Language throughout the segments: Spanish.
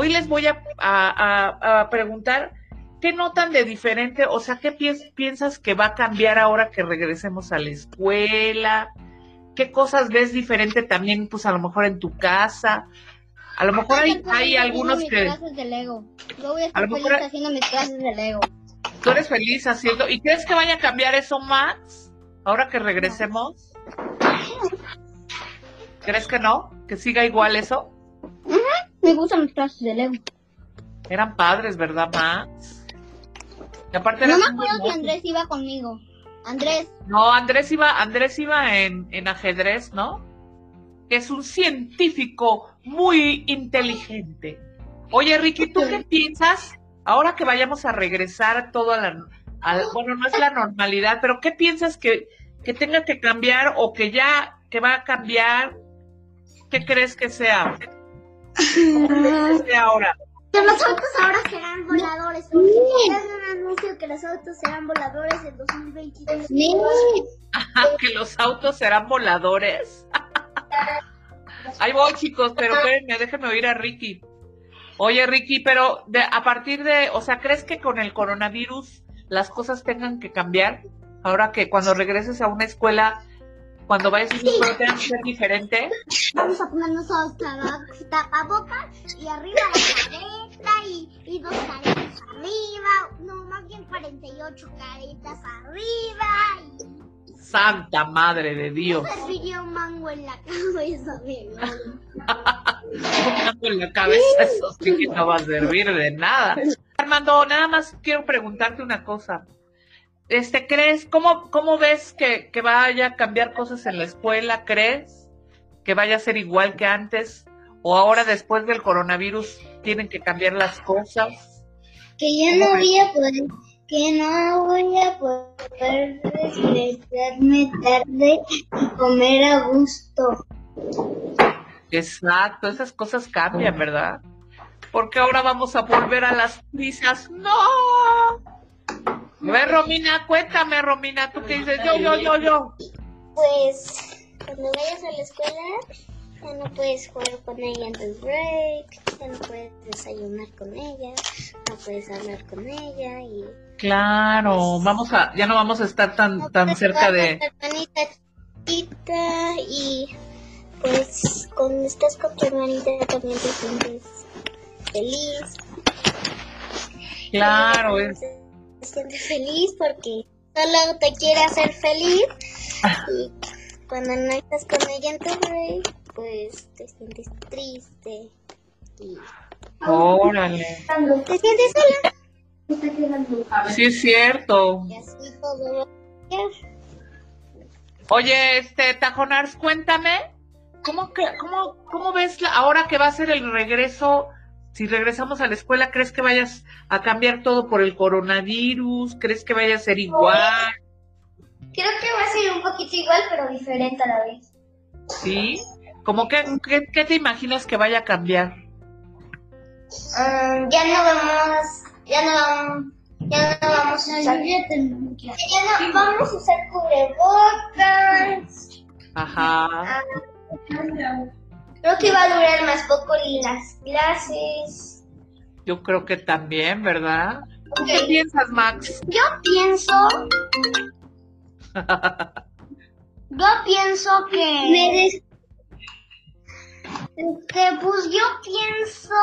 hoy les voy a, a, a preguntar ¿qué notan de diferente? O sea, ¿qué piensas que va a cambiar ahora que regresemos a la escuela? ¿Qué cosas ves diferente también, pues a lo mejor en tu casa? A lo mejor hay, hay algunos que... Clases de Lego. Yo voy a estar feliz haciendo mis clases de Lego. Tú eres feliz haciendo... ¿Y crees que vaya a cambiar eso, Max? Ahora que regresemos. ¿Crees que no? ¿Que siga igual eso? Me gustan mis clases de Lego. Eran padres, ¿verdad, Max? Y aparte no me acuerdo si Andrés iba conmigo. Andrés. No, Andrés iba, Andrés iba en, en ajedrez, ¿no? es un científico muy inteligente. Oye, Ricky, ¿tú qué piensas ahora que vayamos a regresar todo a la... bueno, no es la normalidad, pero ¿qué piensas que, que tenga que cambiar o que ya, que va a cambiar? ¿Qué crees que sea? Ahora? Que los autos ahora serán voladores. Porque un anuncio que los autos serán voladores en 2022. que los autos serán voladores. Ahí voy, chicos, pero espérenme, déjenme oír a Ricky. Oye, Ricky, pero de, a partir de, o sea, ¿crees que con el coronavirus las cosas tengan que cambiar? Ahora que cuando regreses a una escuela cuando vayas a sí. tenga que ser diferente. Vamos a ponernos tapabocas y arriba la careta y, y dos caretas arriba, no, más bien 48 caretas arriba y... Santa madre de Dios. Serviría un mango en la cabeza, un mango en la cabeza, eso sí que no va a servir de nada. Armando, nada más quiero preguntarte una cosa este, ¿crees, cómo, cómo ves que, que, vaya a cambiar cosas en la escuela? ¿Crees que vaya a ser igual que antes? ¿O ahora después del coronavirus tienen que cambiar las cosas? Que ya no voy a poder, que no voy a poder despertarme tarde y comer a gusto. Exacto, esas cosas cambian, ¿verdad? Porque ahora vamos a volver a las prisas. ¡No! A ver, Romina, cuéntame, Romina, ¿tú qué dices? Yo, yo, yo, yo. Pues, cuando vayas a la escuela, ya no puedes jugar con ella en tu break, ya no puedes desayunar con ella, no puedes hablar con ella y... Claro, pues, vamos a, ya no vamos a estar tan, tan cerca de... hermanita chiquita y pues cuando estás con tu hermanita también te sientes feliz. Claro, es te sientes feliz porque solo te quiere hacer feliz. Y cuando no estás con ella en tu break, pues te sientes triste. Y... Órale. ¿Te sientes sola? Sí, es cierto. Y así todo Oye, este, Tajonars, cuéntame, ¿cómo, que, cómo, cómo ves la, ahora que va a ser el regreso si regresamos a la escuela, ¿crees que vayas a cambiar todo por el coronavirus? ¿Crees que vaya a ser igual? Creo que va a ser un poquito igual, pero diferente a la vez. ¿Sí? ¿Cómo que, qué, te imaginas que vaya a cambiar? Mm, ya no vamos, ya no, ya no vamos a usar, ya no vamos a usar cubrebocas. Ajá. Ah, Creo que va a durar más poco las clases. Yo creo que también, ¿verdad? ¿Qué piensas, Max? Yo pienso. yo pienso que. Que pues yo pienso.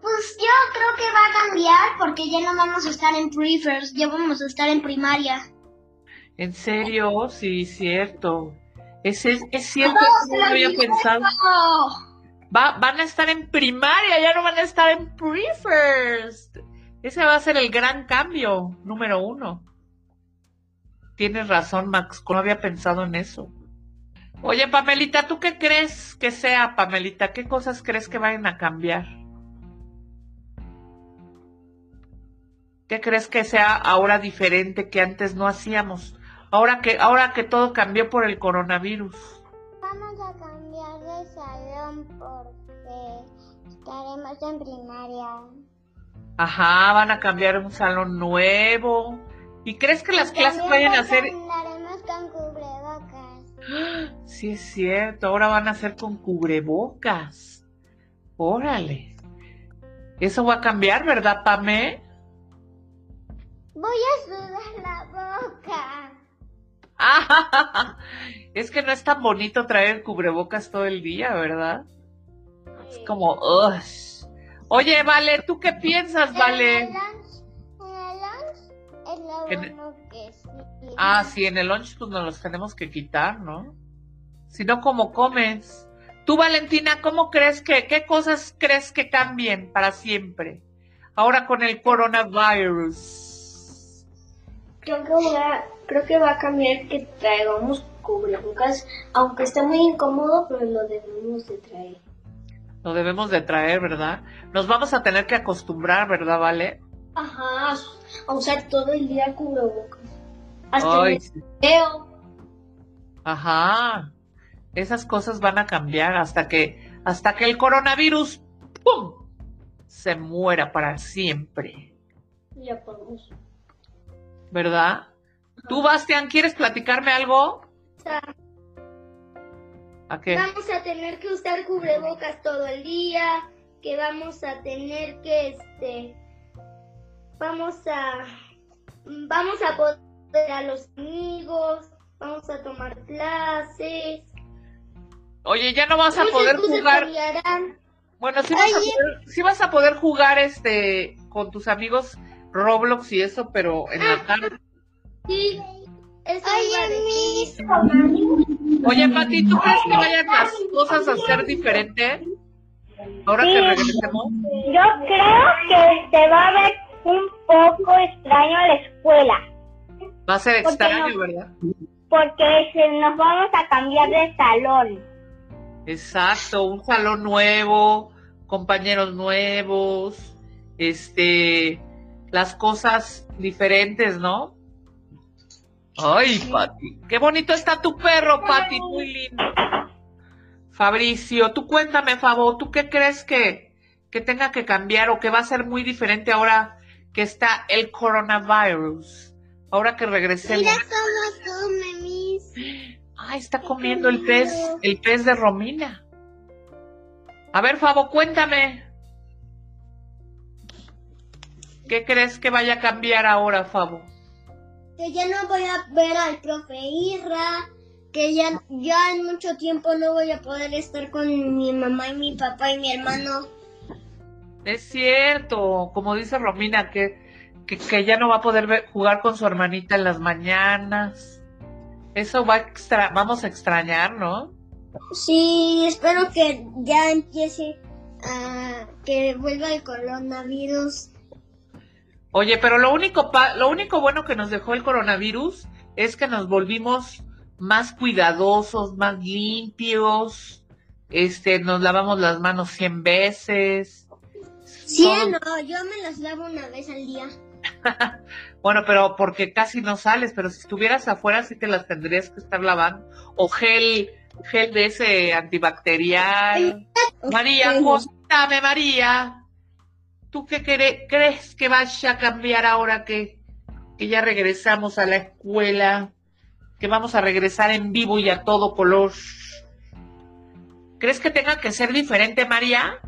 Pues yo creo que va a cambiar porque ya no vamos a estar en prefers, ya vamos a estar en primaria. ¿En serio? Sí, cierto. Es, es, cierto, no, lo había pensado. Va, van a estar en primaria, ya no van a estar en pre-first. Ese va a ser el gran cambio, número uno. Tienes razón, Max, no había pensado en eso. Oye, Pamelita, ¿tú qué crees que sea, Pamelita? ¿Qué cosas crees que vayan a cambiar? ¿Qué crees que sea ahora diferente que antes no hacíamos? Ahora que, ahora que todo cambió por el coronavirus. Vamos a cambiar de salón porque estaremos en primaria. Ajá, van a cambiar un salón nuevo. ¿Y crees que las clases vayan a ser... Andaremos con cubrebocas. Sí es cierto, ahora van a ser con cubrebocas. Órale. Eso va a cambiar, ¿verdad, Pame? Voy a sudar la boca. Ah, es que no es tan bonito traer cubrebocas todo el día, ¿verdad? Es como, ugh. Oye, Vale, ¿tú qué piensas, Vale? En el lunch, en el lunch es lo En el- bueno que sí. Ah, sí, en el lunch pues nos los tenemos que quitar, ¿no? Si no, ¿cómo comes? Tú, Valentina, ¿cómo crees que, qué cosas crees que cambien para siempre? Ahora con el coronavirus. Creo que, va, creo que va a cambiar que traigamos cubrebocas, aunque está muy incómodo, pero lo debemos de traer. Lo debemos de traer, ¿verdad? Nos vamos a tener que acostumbrar, ¿verdad, Vale? Ajá, a usar todo el día cubrebocas. Hasta Ay, el video. Ajá. Esas cosas van a cambiar hasta que, hasta que el coronavirus, ¡pum! se muera para siempre, Ya podemos. ¿Verdad? Tú, Bastian, ¿quieres platicarme algo? ¿A qué? Vamos a tener que usar cubrebocas todo el día, que vamos a tener que, este, vamos a, vamos a poder ver a los amigos, vamos a tomar clases. Oye, ya no vas a poder jugar. Bueno, sí vas, a poder, sí vas a poder jugar este con tus amigos Roblox y eso, pero en la tarde. Sí, decir. Oye, Pati, ¿tú crees que vayan las cosas a ser diferentes? Ahora que regresemos. Yo creo que se va a ver un poco extraño la escuela, Va a ser extraño, no- ¿verdad? porque se nos vamos a cambiar de salón. Exacto, un salón nuevo, compañeros nuevos, este, las cosas diferentes, ¿no? Ay, Pati, qué bonito está tu perro, Pati, muy lindo. Fabricio, tú cuéntame, Fabo, ¿tú qué crees que, que tenga que cambiar o que va a ser muy diferente ahora que está el coronavirus? Ahora que regresemos. Mira cómo come mis. Ay, está comiendo el pez, el pez de Romina. A ver, Fabo, cuéntame. ¿Qué crees que vaya a cambiar ahora, Fabo? Que ya no voy a ver al profe Irra, que ya, ya en mucho tiempo no voy a poder estar con mi mamá y mi papá y mi hermano. Es cierto, como dice Romina, que, que, que ya no va a poder ver- jugar con su hermanita en las mañanas. Eso va a extra, vamos a extrañar, ¿no? Sí, espero que ya empiece a que vuelva el coronavirus. Oye, pero lo único, pa- lo único bueno que nos dejó el coronavirus es que nos volvimos más cuidadosos, más limpios, este, nos lavamos las manos 100 veces. Sí, Todo- no, yo me las lavo una vez al día. Bueno, pero porque casi no sales, pero si estuvieras afuera sí te las tendrías que estar lavando. O gel, gel de ese antibacterial. María, cuéntame, María. ¿Tú qué quere- crees que vaya a cambiar ahora que, que ya regresamos a la escuela? Que vamos a regresar en vivo y a todo color. ¿Crees que tenga que ser diferente, María?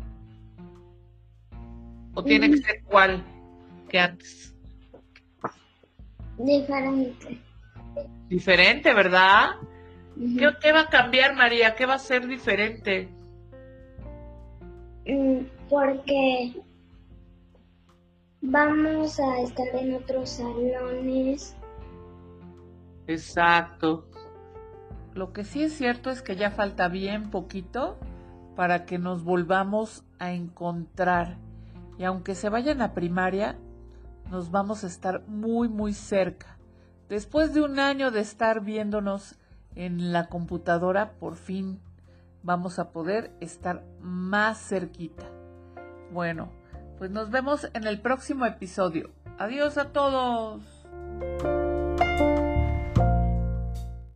¿O tiene que ser igual que antes? Diferente. Diferente, ¿verdad? ¿Qué, qué va a cambiar, María? ¿Qué va a ser diferente? Mm, Porque vamos a estar en otros salones. Exacto. Lo que sí es cierto es que ya falta bien poquito para que nos volvamos a encontrar. Y aunque se vayan a primaria, nos vamos a estar muy, muy cerca. Después de un año de estar viéndonos en la computadora, por fin vamos a poder estar más cerquita. Bueno, pues nos vemos en el próximo episodio. Adiós a todos.